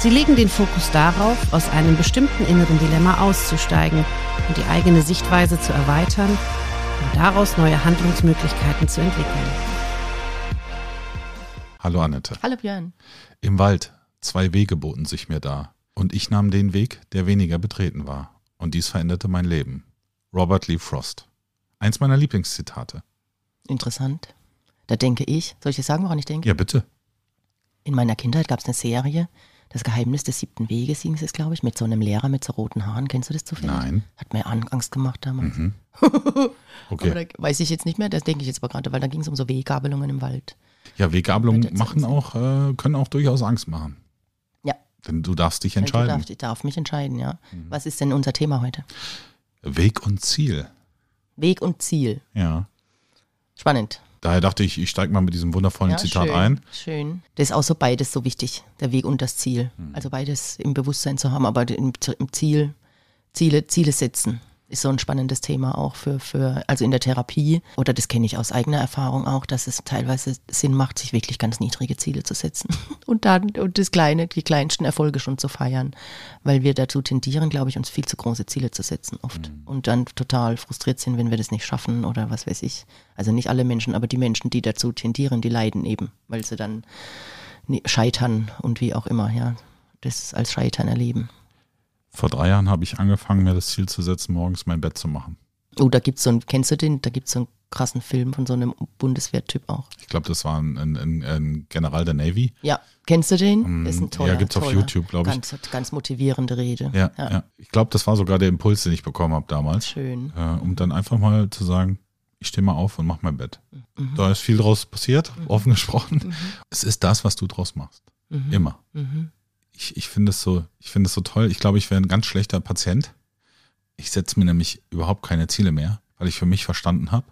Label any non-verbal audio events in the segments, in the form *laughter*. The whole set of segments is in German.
Sie legen den Fokus darauf, aus einem bestimmten inneren Dilemma auszusteigen und die eigene Sichtweise zu erweitern und daraus neue Handlungsmöglichkeiten zu entwickeln. Hallo Annette. Hallo Björn. Im Wald, zwei Wege boten sich mir da. Und ich nahm den Weg, der weniger betreten war. Und dies veränderte mein Leben. Robert Lee Frost. Eins meiner Lieblingszitate. Interessant. Da denke ich, soll ich dir sagen, woran ich denke? Ja, bitte. In meiner Kindheit gab es eine Serie, Das Geheimnis des siebten Weges hieß es, glaube ich, mit so einem Lehrer mit so roten Haaren. Kennst du das zufällig? Nein. Hat mir Angst gemacht damals. Mhm. *laughs* Okay. Aber da weiß ich jetzt nicht mehr, das denke ich jetzt aber gerade, weil da ging es um so Weggabelungen im Wald. Ja, Weggabelungen machen auch, äh, können auch durchaus Angst machen. Ja. Denn du darfst dich entscheiden. Mhm. Darfst, ich darf mich entscheiden, ja. Was ist denn unser Thema heute? Weg und Ziel. Weg und Ziel. Ja. Spannend. Daher dachte ich, ich steige mal mit diesem wundervollen Ja, Zitat schön, ein. Schön. Das ist auch so beides so wichtig, der Weg und das Ziel. Hm. Also beides im Bewusstsein zu haben, aber im, im Ziel, Ziele, Ziele setzen ist so ein spannendes Thema auch für, für, also in der Therapie, oder das kenne ich aus eigener Erfahrung auch, dass es teilweise Sinn macht, sich wirklich ganz niedrige Ziele zu setzen. *laughs* Und dann und das kleine, die kleinsten Erfolge schon zu feiern, weil wir dazu tendieren, glaube ich, uns viel zu große Ziele zu setzen oft. Und dann total frustriert sind, wenn wir das nicht schaffen oder was weiß ich. Also nicht alle Menschen, aber die Menschen, die dazu tendieren, die leiden eben, weil sie dann scheitern und wie auch immer, ja, das als Scheitern erleben. Vor drei Jahren habe ich angefangen, mir das Ziel zu setzen, morgens mein Bett zu machen. Oh, da gibt's so einen, kennst du den? Da gibt's so einen krassen Film von so einem Bundeswehrtyp auch. Ich glaube, das war ein, ein, ein, General der Navy. Ja, kennst du den? Das ist ein ja, toller, gibt's auf toller, YouTube, glaub ich. Ganz, ganz motivierende Rede. Ja, ja. Ich glaube, das war sogar der Impuls, den ich bekommen habe damals. Schön. Äh, um dann einfach mal zu sagen, ich stehe mal auf und mach mein Bett. Mhm. Da ist viel draus passiert, offen gesprochen. Es ist das, was du draus machst. Mhm. Immer. Mhm. Ich, ich finde es so, ich finde es so toll. Ich glaube, ich wäre ein ganz schlechter Patient. Ich setze mir nämlich überhaupt keine Ziele mehr, weil ich für mich verstanden habe,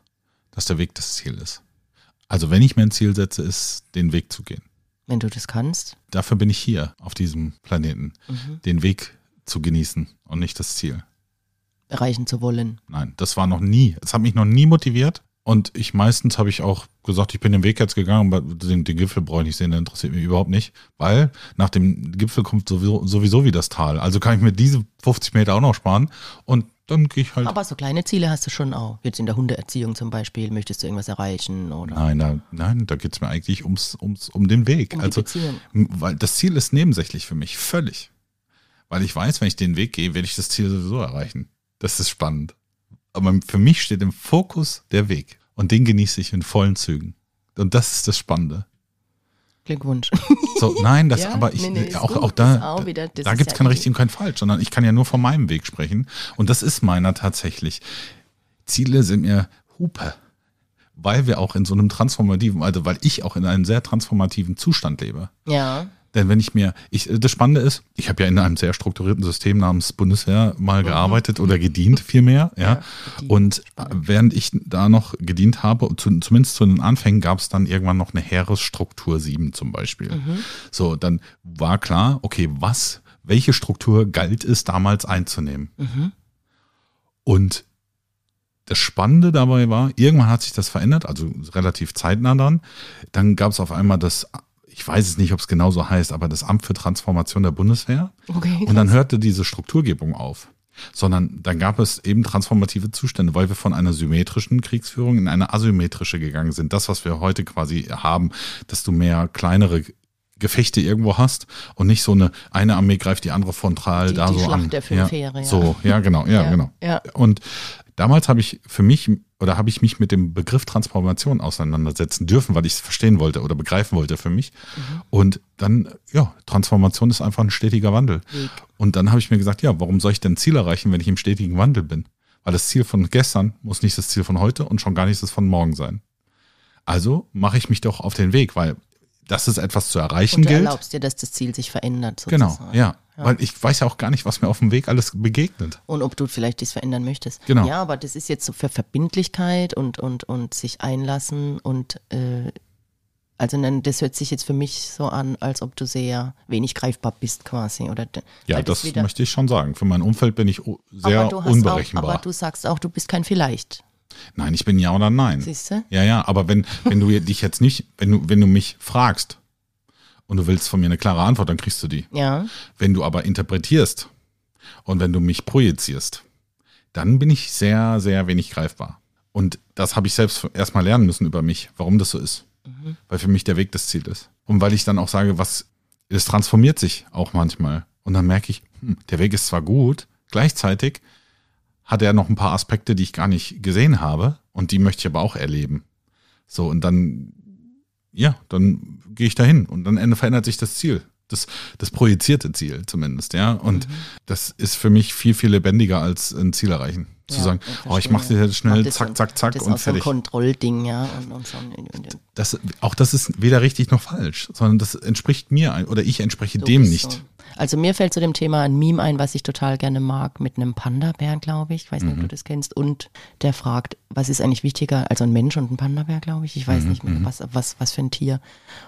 dass der Weg das Ziel ist. Also wenn ich mir ein Ziel setze, ist den Weg zu gehen. Wenn du das kannst. Dafür bin ich hier auf diesem Planeten, Mhm. den Weg zu genießen und nicht das Ziel. Erreichen zu wollen. Nein, das war noch nie. Es hat mich noch nie motiviert. Und ich meistens habe ich auch gesagt, ich bin den Weg jetzt gegangen, aber den, den Gipfel brauche ich nicht sehen, der interessiert mich überhaupt nicht. Weil nach dem Gipfel kommt sowieso, sowieso wieder das Tal. Also kann ich mir diese 50 Meter auch noch sparen. Und dann gehe ich halt. Aber so kleine Ziele hast du schon auch. Jetzt in der Hundeerziehung zum Beispiel, möchtest du irgendwas erreichen oder Nein, nein, nein, da geht es mir eigentlich ums, ums, um den Weg. um also, weil das Ziel ist nebensächlich für mich, völlig. Weil ich weiß, wenn ich den Weg gehe, werde ich das Ziel sowieso erreichen. Das ist spannend. Aber für mich steht im Fokus der Weg. Und den genieße ich in vollen Zügen. Und das ist das Spannende. Glückwunsch. So, nein, das, Ja, aber ich, nee, nee, auch, auch da, auch wieder- da gibt es ja kein richtig und kein falsch, sondern ich kann ja nur von meinem Weg sprechen. Und das ist meiner tatsächlich. Ziele sind mir Hupe. Weil wir auch in so einem transformativen, also weil ich auch in einem sehr transformativen Zustand lebe. ja. Denn wenn ich mir, ich, das Spannende ist, ich habe ja in einem sehr strukturierten System namens Bundeswehr mal gearbeitet oder gedient vielmehr, ja. Mhm. Ja. Und während ich da noch gedient habe, zu, zumindest zu den Anfängen, gab es dann irgendwann noch eine Heeresstruktur 7 zum Beispiel. Mhm. So, dann war klar, okay, was, welche Struktur galt es damals einzunehmen? Mhm. Und das Spannende dabei war, irgendwann hat sich das verändert, also relativ zeitnah dann. Dann gab es auf einmal das, ich weiß es nicht, ob es genau so heißt, aber das Amt für Transformation der Bundeswehr. Okay. Und dann hörte diese Strukturgebung auf. Sondern dann gab es eben transformative Zustände, weil wir von einer symmetrischen Kriegsführung in eine asymmetrische gegangen sind. Das, was wir heute quasi haben, dass du mehr kleinere Gefechte irgendwo hast und nicht so eine eine Armee greift die andere frontal Die- da die so Schlacht an. der fünf ja, Heere, ja. So, ja, genau, ja, Ja, genau. ja. Und damals habe ich für mich oder habe ich mich mit dem Begriff Transformation auseinandersetzen dürfen, weil ich es verstehen wollte oder begreifen wollte für mich. Mhm. Und dann, ja, Transformation ist einfach ein stetiger Wandel. Weg. Und dann habe ich mir gesagt, ja, warum soll ich denn Ziel erreichen, wenn ich im stetigen Wandel bin? Weil das Ziel von gestern muss nicht das Ziel von heute und schon gar nicht das von morgen sein. Also mache ich mich doch auf den Weg, weil dass es etwas zu erreichen Und du gilt. erlaubst dir, dass das Ziel sich verändert. Genau, Sozusagen. ja. Weil ich weiß ja auch gar nicht, was mir auf dem Weg alles begegnet. Und ob du vielleicht das verändern möchtest. Genau. Ja, aber das ist jetzt so für Verbindlichkeit und, und, und sich einlassen und äh, also das hört sich jetzt für mich so an, als ob du sehr wenig greifbar bist quasi. Oder, Ja, das wieder- möchte ich schon sagen. Für mein Umfeld bin ich sehr aber unberechenbar. Auch, aber du sagst auch, du bist kein Vielleicht. Nein, ich bin ja oder nein. Siehst du? Ja, ja, aber wenn, wenn du dich jetzt nicht, wenn du, wenn du mich fragst und du willst von mir eine klare Antwort, dann kriegst du die. Ja. Wenn du aber interpretierst und wenn du mich projizierst, dann bin ich sehr, sehr wenig greifbar. Und das habe ich selbst erstmal lernen müssen über mich, warum das so ist. Weil für mich der Weg das Ziel ist. Und weil ich dann auch sage, was, es transformiert sich auch manchmal. Und dann merke ich, hm, der Weg ist zwar gut, gleichzeitig hat er noch ein paar Aspekte, die ich gar nicht gesehen habe und die möchte ich aber auch erleben. So, und dann, ja, dann gehe ich dahin und dann ende- verändert sich das Ziel. Das, das projizierte Ziel zumindest, ja. Und das ist für mich viel, viel lebendiger als ein Ziel erreichen. Zu Ja, sagen, ich oh, ich mache das jetzt schnell, zack, so- zack, zack das ist und auch so ein fertig. Kontrollding, ja. Und, und und, Das, auch das ist weder richtig noch falsch, sondern das entspricht mir oder ich entspreche du dem nicht. So. Also mir fällt zu dem Thema ein Meme ein, was ich total gerne mag, mit einem Panda-Bär, glaube ich. Ich weiß nicht, Mhm. ob du das kennst. Und der fragt, was ist eigentlich wichtiger, also ein Mensch und ein Panda-Bär, glaube ich. Ich weiß Mhm, nicht mehr, was, was, was für ein Tier.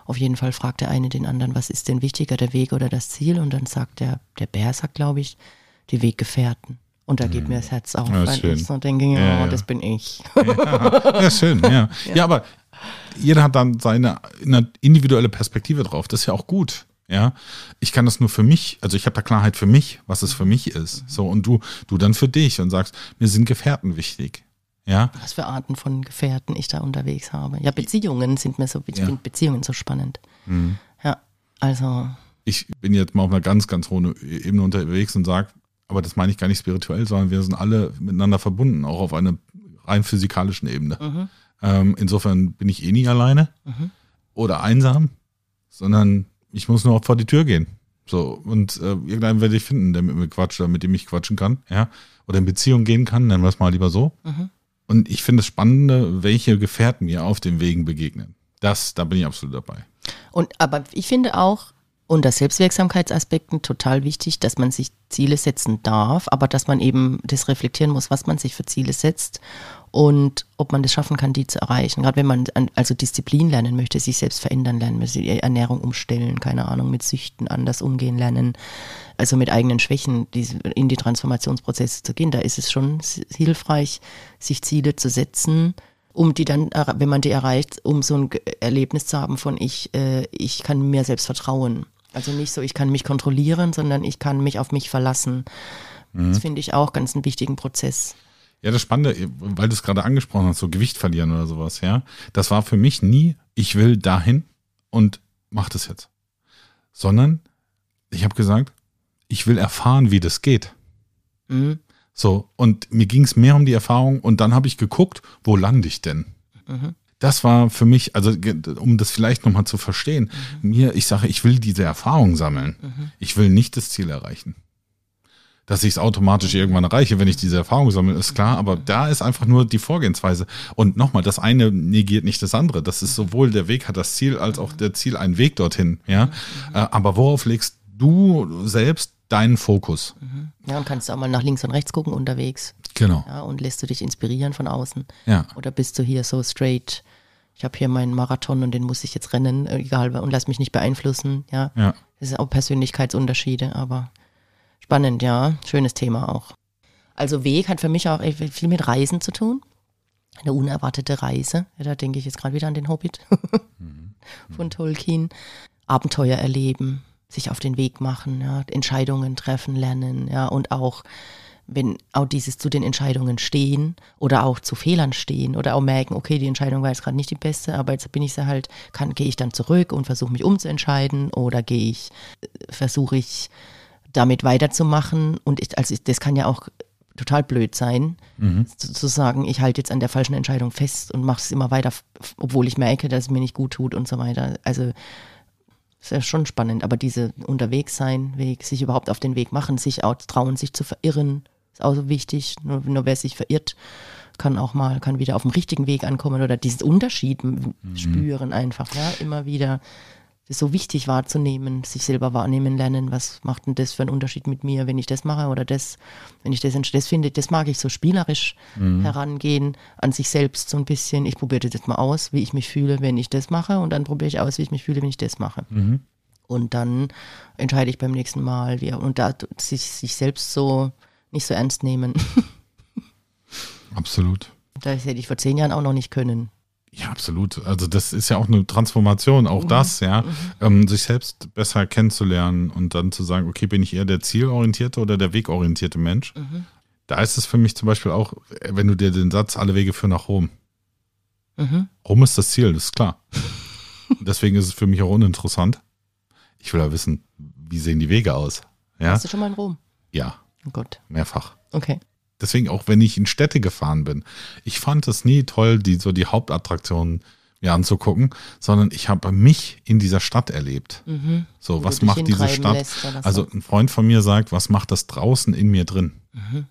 Auf jeden Fall fragt der eine den anderen, was ist denn wichtiger, der Weg oder das Ziel? Und dann sagt der, der Bär, sagt, glaube ich, die Weggefährten. Und da geht mir das Herz auf, Mhm. Ja, weil ich so denke, ja, Ja, ja. das bin ich. Ja, schön, *laughs* ja. ja. aber jeder hat dann seine eine individuelle Perspektive drauf. Das ist ja auch gut. Ja, ich kann das nur für mich, also ich habe da Klarheit für mich, was es für mich ist. So, und du, du dann für dich und sagst, mir sind Gefährten wichtig. Ja, Was für Arten von Gefährten ich da unterwegs habe. Ja, Beziehungen sind mir so, ich Ja. finde Beziehungen so spannend. Mhm. Ja, also ich bin jetzt mal auf einer ganz, ganz hohen Ebene unterwegs und sage, aber das meine ich gar nicht spirituell, sondern wir sind alle miteinander verbunden, auch auf einer rein physikalischen Ebene. Ähm, insofern bin ich eh nie alleine oder einsam, sondern ich muss nur vor die Tür gehen. So, und äh, irgendeinen werde ich finden, der mit mir quatscht oder mit dem ich quatschen kann, ja. Oder in Beziehung gehen kann, nennen wir es mal lieber so. Und ich finde es spannende, welche Gefährten mir auf den Wegen begegnen. Das, da bin ich absolut dabei. Und aber ich finde auch unter Selbstwirksamkeitsaspekten total wichtig, dass man sich Ziele setzen darf, aber dass man eben das reflektieren muss, was man sich für Ziele setzt und ob man das schaffen kann, die zu erreichen. Gerade wenn man an, also Disziplin lernen möchte, sich selbst verändern lernen möchte, die Ernährung umstellen, keine Ahnung, mit Süchten anders umgehen lernen, also mit eigenen Schwächen in die Transformationsprozesse zu gehen. Da ist es schon hilfreich, sich Ziele zu setzen, um die dann, wenn man die erreicht, um so ein Erlebnis zu haben von ich, äh, ich kann mir selbst vertrauen. Also nicht so, ich kann mich kontrollieren, sondern ich kann mich auf mich verlassen. Das finde ich auch ganz einen wichtigen Prozess. Ja, das Spannende, weil du es gerade angesprochen hast, so Gewicht verlieren oder sowas, ja. Das war für mich nie, ich will dahin und mach das jetzt. Sondern ich habe gesagt, ich will erfahren, wie das geht. Mhm. So, und mir ging es mehr um die Erfahrung und dann habe ich geguckt, wo lande ich denn? Das war für mich, also um das vielleicht nochmal zu verstehen, mir, ich sage, ich will diese Erfahrung sammeln. Ich will nicht das Ziel erreichen. Dass ich es automatisch irgendwann erreiche, wenn ich diese Erfahrung sammle, ist klar, aber da ist einfach nur die Vorgehensweise. Und nochmal, das eine negiert nicht das andere. Das ist sowohl der Weg hat das Ziel, als auch der Ziel einen Weg dorthin. Ja, Äh, aber worauf legst du selbst deinen Fokus? Ja, und kannst du auch mal nach links und rechts gucken unterwegs. Genau. Ja, und lässt du dich inspirieren von außen. Ja. Oder bist du hier so straight, ich habe hier meinen Marathon und den muss ich jetzt rennen, äh, egal, und lass mich nicht beeinflussen. Ja, Ja. das sind auch Persönlichkeitsunterschiede, aber spannend, ja. Schönes Thema auch. Also Weg hat für mich auch viel mit Reisen zu tun. Eine unerwartete Reise. Da denke ich jetzt gerade wieder an den Hobbit *laughs* von Tolkien. Abenteuer erleben, sich auf den Weg machen, ja, Entscheidungen treffen lernen, ja, und auch wenn auch dieses zu den Entscheidungen stehen oder auch zu Fehlern stehen oder auch merken, okay, die Entscheidung war jetzt gerade nicht die beste, aber jetzt bin ich sie halt, kann, gehe ich dann zurück und versuche mich umzuentscheiden oder gehe ich, äh, versuche ich damit weiterzumachen. Und ich, also das kann ja auch total blöd sein, zu, zu sagen, ich halte jetzt an der falschen Entscheidung fest und mache es immer weiter, obwohl ich merke, dass es mir nicht gut tut und so weiter. Also ist ja schon spannend, aber diese Unterwegssein, Weg, sich überhaupt auf den Weg machen, sich auch trauen, sich zu verirren, ist auch so wichtig. Nur, nur wer sich verirrt, kann auch mal, kann wieder auf dem richtigen Weg ankommen oder diesen Unterschied m- spüren einfach, ja, immer wieder das so wichtig wahrzunehmen, sich selber wahrnehmen lernen, was macht denn das für einen Unterschied mit mir, wenn ich das mache oder das, wenn ich das, das finde, das mag ich so spielerisch herangehen an sich selbst so ein bisschen. Ich probiere das jetzt mal aus, wie ich mich fühle, wenn ich das mache und dann probiere ich aus, wie ich mich fühle, wenn ich das mache. Und dann entscheide ich beim nächsten Mal, wie, und da sich, sich selbst so nicht so ernst nehmen. *laughs* Absolut. Das hätte ich vor zehn Jahren auch noch nicht können. Ja, absolut. Also das ist ja auch eine Transformation, auch das, ja, ähm, sich selbst besser kennenzulernen und dann zu sagen, okay, bin ich eher der zielorientierte oder der wegorientierte Mensch? Da ist es für mich zum Beispiel auch, äh, wenn du dir den Satz, alle Wege führen nach Rom. Mhm. Rom ist das Ziel, das ist klar. *laughs* Deswegen ist es für mich auch uninteressant. Ich will ja wissen, wie sehen die Wege aus? Ja, Warst du schon mal in Rom? ja, Oh Gott. mehrfach. Okay. Deswegen auch, wenn ich in Städte gefahren bin. Ich fand es nie toll, die so die Hauptattraktionen mir anzugucken, sondern ich habe mich in dieser Stadt erlebt. Mhm. So, Wo was macht diese Stadt? lässt. Also ein Freund von mir sagt, was macht das draußen in mir drin? Mhm.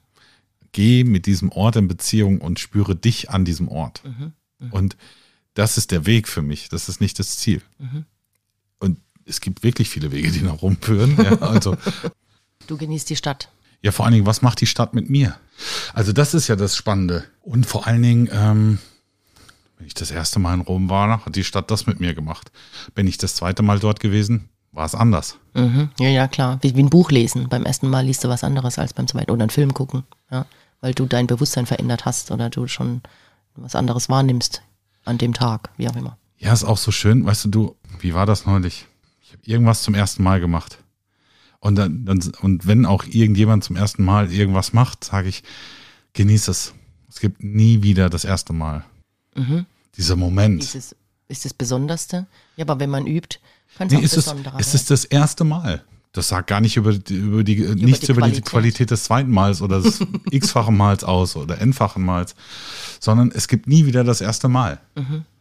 Geh mit diesem Ort in Beziehung und spüre dich an diesem Ort. Mhm. Und das ist der Weg für mich. Das ist nicht das Ziel. Mhm. Und es gibt wirklich viele Wege, die nach Rom führen. Ja, also Du genießt die Stadt. Ja, vor allen Dingen, was macht die Stadt mit mir? Also das ist ja das Spannende. Und vor allen Dingen, ähm, wenn ich das erste Mal in Rom war, hat die Stadt das mit mir gemacht. Bin ich das zweite Mal dort gewesen, war es anders. Mhm. Ja, ja, klar. Wie, wie ein Buch lesen. Beim ersten Mal liest du was anderes als beim zweiten. Oder einen Film gucken. Ja. Weil du dein Bewusstsein verändert hast oder du schon was anderes wahrnimmst an dem Tag, wie auch immer. Ja, ist auch so schön. Weißt du, du, wie war das neulich? Ich habe irgendwas zum ersten Mal gemacht. Und dann, dann, und wenn auch irgendjemand zum ersten Mal irgendwas macht, sage ich, genieß es. Es gibt nie wieder das erste Mal. Dieser Moment. Dieses ist das Besonderste. Ja, aber wenn man übt, kann es Nee, auch ist es, besonderer ist es das erste Mal. Das sagt gar nicht über die, über die nichts die über die Qualität. Qualität des zweiten Mals oder des *laughs* x-fachen Mals aus oder n-fachen Mals, sondern es gibt nie wieder das erste Mal.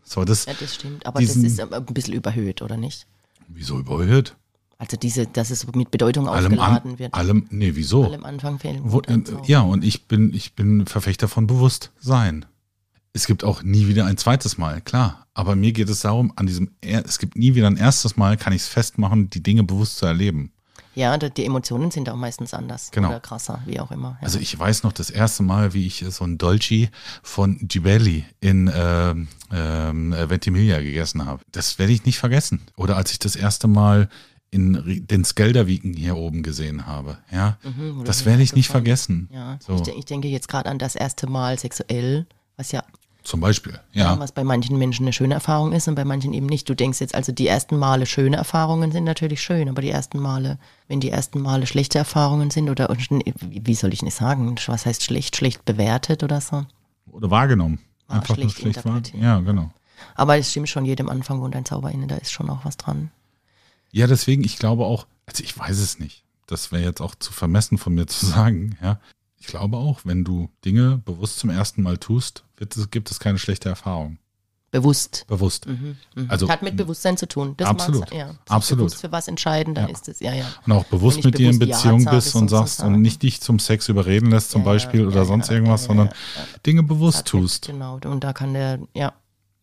So, das, Mhm. Ja, das stimmt. Aber diesen- das ist aber ein bisschen überhöht, oder nicht? wieso überhöht? Also diese, dass es mit Bedeutung Allem, aufgeladen an, wird. allem, nee, wieso? Allem Anfang fehlen. Wo, äh, ja, und ich bin, ich bin Verfechter von Bewusstsein. Es gibt auch nie wieder ein zweites Mal, klar. Aber mir geht es darum, an diesem, es gibt nie wieder ein erstes Mal, kann ich es festmachen, die Dinge bewusst zu erleben. Ja, die Emotionen sind auch meistens anders Genau. oder krasser, wie auch immer. Ja. Also ich weiß noch das erste Mal, wie ich so ein Dolci von Gibelli in ähm, ähm, Ventimiglia gegessen habe. Das werde ich nicht vergessen. Oder als ich das erste Mal in den Skelderwiken hier oben gesehen habe. Ja, Mhm, das werde ich nicht vergessen. ja. So, Ich, ich denke jetzt gerade an das erste Mal sexuell, was ja, zum Beispiel. ja. Was bei manchen Menschen eine schöne Erfahrung ist und bei manchen eben nicht. Du denkst jetzt also, die ersten Male schöne Erfahrungen sind natürlich schön, aber die ersten Male, wenn die ersten Male schlechte Erfahrungen sind oder wie soll ich nicht sagen, was heißt schlecht, schlecht bewertet oder so. oder wahrgenommen. Ah, Einfach nur schlecht schlecht wahr. interpretiert. Ja, genau. Aber es stimmt schon, jedem Anfang wohnt ein Zauber inne, da ist schon auch was dran. Ja, deswegen, ich glaube auch, also ich weiß es nicht. Das wäre jetzt auch zu vermessen von mir zu sagen, ja. Ich glaube auch, wenn du Dinge bewusst zum ersten Mal tust, wird gibt es keine schlechte Erfahrung. Bewusst. Bewusst. Mhm. Also Hat mit Bewusstsein zu tun. Das Absolut. ja. Absolut. Für was entscheiden, dann Ja. ist es, ja, ja. Und auch bewusst mit dir in Ja Beziehung sage, bist und sagst und nicht dich zum Sex überreden lässt zum Ja, ja, Beispiel oder ja, sonst ja, irgendwas, ja, sondern ja, Dinge bewusst Hat mit- tust. Genau, und da kann der, ja,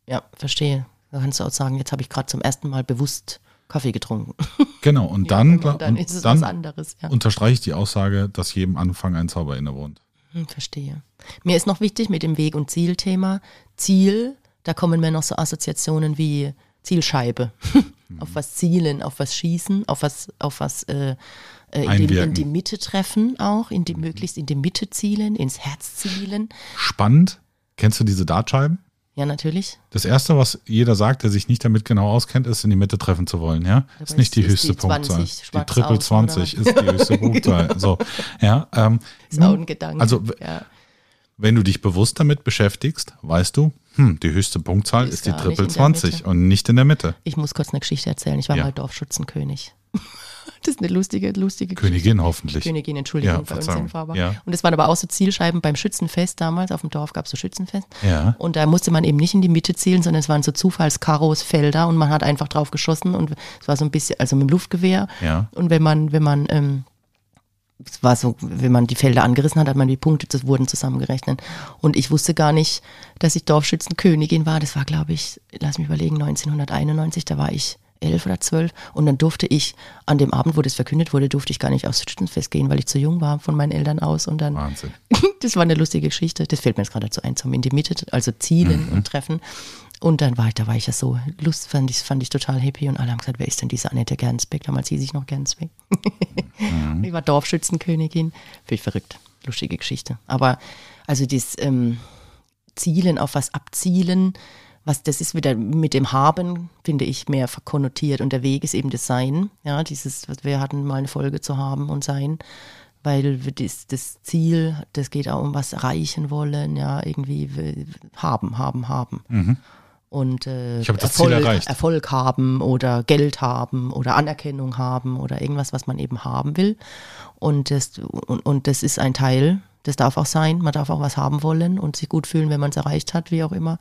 ja, verstehe. Da kannst du auch sagen, jetzt habe ich gerade zum ersten Mal bewusst Kaffee getrunken. Genau. Und Ja, dann, und dann und ist es dann was anderes, ja. unterstreiche ich die Aussage, dass jedem Anfang ein Zauber innewohnt. Hm, verstehe. Mir ist noch wichtig mit dem Weg- und Zielthema. Ziel, da kommen mir noch so Assoziationen wie Zielscheibe. *laughs* auf was zielen, auf was schießen, auf was, auf was äh, äh, in, die, in die Mitte treffen auch, in die, möglichst in die Mitte zielen, ins Herz zielen. Spannend. Kennst du diese Dartscheiben? Ja, natürlich. Das erste, was jeder sagt, der sich nicht damit genau auskennt, ist, in die Mitte treffen zu wollen, ja? Aber ist nicht die höchste die Punktzahl. 20 Die Triple aus, 20 oder? ist die höchste *laughs* Punktzahl. So, ja. Ähm, Ist auch ein Gedanke. Also, ja. wenn du dich bewusst damit beschäftigst, weißt du, hm, die höchste Punktzahl Ist ist die Triple in der 20 Mitte. und nicht in der Mitte. Ich muss kurz eine Geschichte erzählen. Ich war Ja. mal Dorfschützenkönig. Das ist eine lustige, lustige Geschichte. Königin hoffentlich. Königin, Entschuldigung, Ja, Verzeihung. Ja. Und es waren aber auch so Zielscheiben beim Schützenfest damals. Auf dem Dorf gab es so Schützenfest. Ja. Und da musste man eben nicht in die Mitte zielen, sondern es waren so Zufallskaros, Felder und man hat einfach drauf geschossen und es war so ein bisschen, also mit dem Luftgewehr. Ja. Und wenn man, wenn man, ähm, es war so, wenn man die Felder angerissen hat, hat man die Punkte, das wurden zusammengerechnet. Und ich wusste gar nicht, dass ich Dorfschützenkönigin war. Das war, glaube ich, lass mich überlegen, 1991, da war ich elf oder zwölf. Und dann durfte ich, an dem Abend, wo das verkündet wurde, durfte ich gar nicht aufs Schützenfest gehen, weil ich zu jung war von meinen Eltern aus. Und dann, Wahnsinn. *laughs* das war eine lustige Geschichte. Das fällt mir jetzt gerade dazu ein, zum in die Mitte, also Zielen Mhm. und Treffen. Und dann war ich, da war ich ja so, Lust fand ich, fand ich total happy und alle haben gesagt, wer ist denn diese Annette Gernsbeck? Damals hieß ich noch Gernsbeck. Mhm. *laughs* Ich war Dorfschützenkönigin. Finde ich verrückt. Lustige Geschichte. Aber also das ähm, Zielen, auf was abzielen, was das ist wieder mit dem Haben, finde ich, mehr verkonnotiert. Und der Weg ist eben das Sein. Ja, dieses, wir hatten, mal eine Folge zu haben und sein. Weil das, das Ziel, das geht auch um was erreichen wollen, ja, irgendwie haben, haben, haben. Und äh, Mhm. Das Ziel Erfolg, erreicht. Erfolg haben oder Geld haben oder Anerkennung haben oder irgendwas, was man eben haben will. Und das, und, und das ist ein Teil, das darf auch sein. Man darf auch was haben wollen und sich gut fühlen, wenn man es erreicht hat, wie auch immer.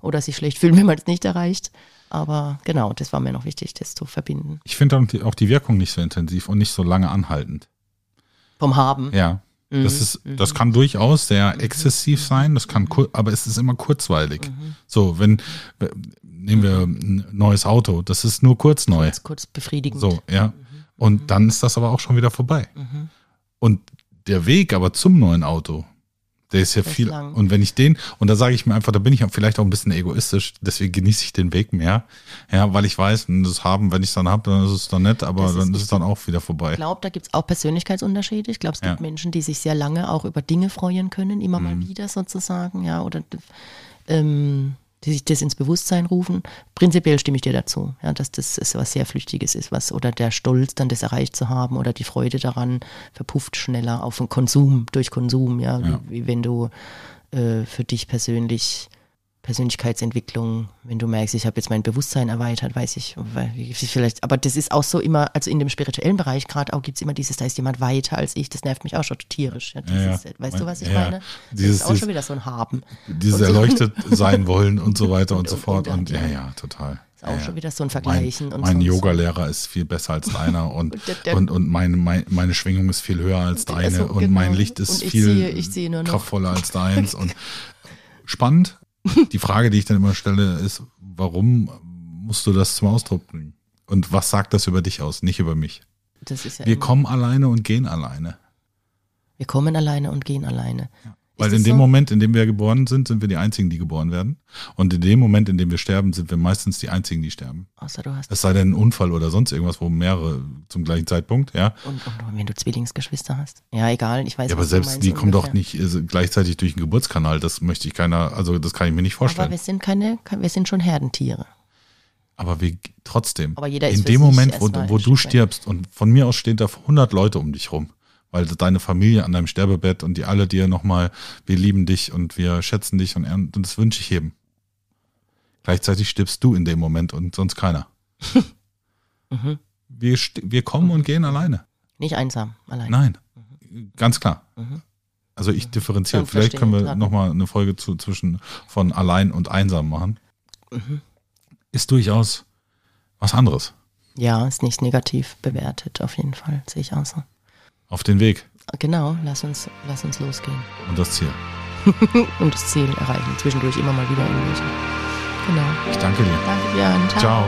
Oder sich schlecht fühlen, *laughs* wenn man es nicht erreicht. Aber genau, das war mir noch wichtig, das zu verbinden. Ich finde auch die- Wirkung nicht so intensiv und nicht so lange anhaltend. Vom Haben. Ja. Das ist, das kann durchaus sehr exzessiv sein, das kann, aber es ist immer kurzweilig. So, wenn, äh, nehmen wir ein neues Auto, das ist nur kurz neu. Kurz, kurz befriedigend. So, ja. Und dann ist das aber auch schon wieder vorbei. Und der Weg aber zum neuen Auto, der ist ja ist viel. lang. Und wenn ich den, und da sage ich mir einfach, da bin ich vielleicht auch ein bisschen egoistisch, deswegen genieße ich den Weg mehr. Ja, weil ich weiß, das haben, wenn ich es dann habe, dann ist es dann nett, aber ist dann ist es dann auch wieder vorbei. Ich glaube, da gibt es auch Persönlichkeitsunterschiede. Ich glaube, es gibt Ja. Menschen, die sich sehr lange auch über Dinge freuen können, immer mal Mhm. wieder sozusagen, ja, oder ähm, die sich das ins Bewusstsein rufen. Prinzipiell stimme ich dir dazu, ja, dass das ist was sehr Flüchtiges ist, was oder der Stolz, dann das erreicht zu haben oder die Freude daran verpufft schneller auf den Konsum, durch Konsum, ja, Ja. Wie, wie wenn du äh, für dich persönlich Persönlichkeitsentwicklung, wenn du merkst, ich habe jetzt mein Bewusstsein erweitert, weiß ich, vielleicht, aber das ist auch so immer, also in dem spirituellen Bereich gerade auch gibt es immer dieses, da ist jemand weiter als ich, das nervt mich auch schon tierisch. Ja, dieses, ja. Weißt du, was ich Ja, meine? dieses- das ist auch dieses- schon wieder so ein Haben. Dieses Und so- erleuchtet *laughs* sein wollen und so weiter und, Und- so und- fort. und- Und ja, ja. ja, total. Ist auch schon wieder so ein Mein, Vergleichen. und mein so, Yoga-Lehrer ist viel besser als *laughs* deiner und, Und und, und meine, meine, Schwingung ist viel höher als deine Also, und genau. mein Licht ist Und viel sehe- sehe kraftvoller als deins. Und *laughs* spannend. Die Frage, die ich dann immer stelle, ist, warum musst du das zum Ausdruck bringen? Und was sagt das über dich aus, nicht über mich? Ja Wir kommen alleine und gehen alleine. wir kommen alleine und gehen alleine. Weil in dem so? Moment, in dem wir geboren sind, sind wir die Einzigen, die geboren werden. Und in dem Moment, in dem wir sterben, sind wir meistens die Einzigen, die sterben. Außer du hast Es sei denn ein Unfall oder sonst irgendwas, wo mehrere zum gleichen Zeitpunkt, ja. und, und wenn du Zwillingsgeschwister hast. Ja, egal, ich weiß Ja, aber selbst meinst die kommen doch nicht äh, gleichzeitig durch den Geburtskanal. Das möchte ich keiner, also das kann ich mir nicht Aber vorstellen. wir sind keine, wir sind schon Herdentiere. Aber wir trotzdem. Aber jeder ist in dem Moment, wo, wo du stirbst und von mir aus stehen da 100 Leute um dich rum, weil deine Familie an deinem Sterbebett und die alle dir nochmal, wir lieben dich und wir schätzen dich und, das wünsche ich jedem. Gleichzeitig stirbst du in dem Moment und sonst keiner. *laughs* Mhm. wir, wir kommen und gehen alleine. Nicht einsam, allein. Nein, ganz klar. Mhm. Also ich differenziere. Ja, Vielleicht können wir nochmal eine Folge zu, zwischen von allein und einsam machen. Mhm. Ist durchaus was anderes. Ja, ist nicht negativ bewertet, auf jeden Fall, sehe ich auch so. Auf den Weg Genau, lass uns, lass uns losgehen und das Ziel. *laughs* und das Ziel erreichen. Zwischendurch immer mal wieder irgendwelche. Genau. Ich danke dir. Danke, Björn. Ciao.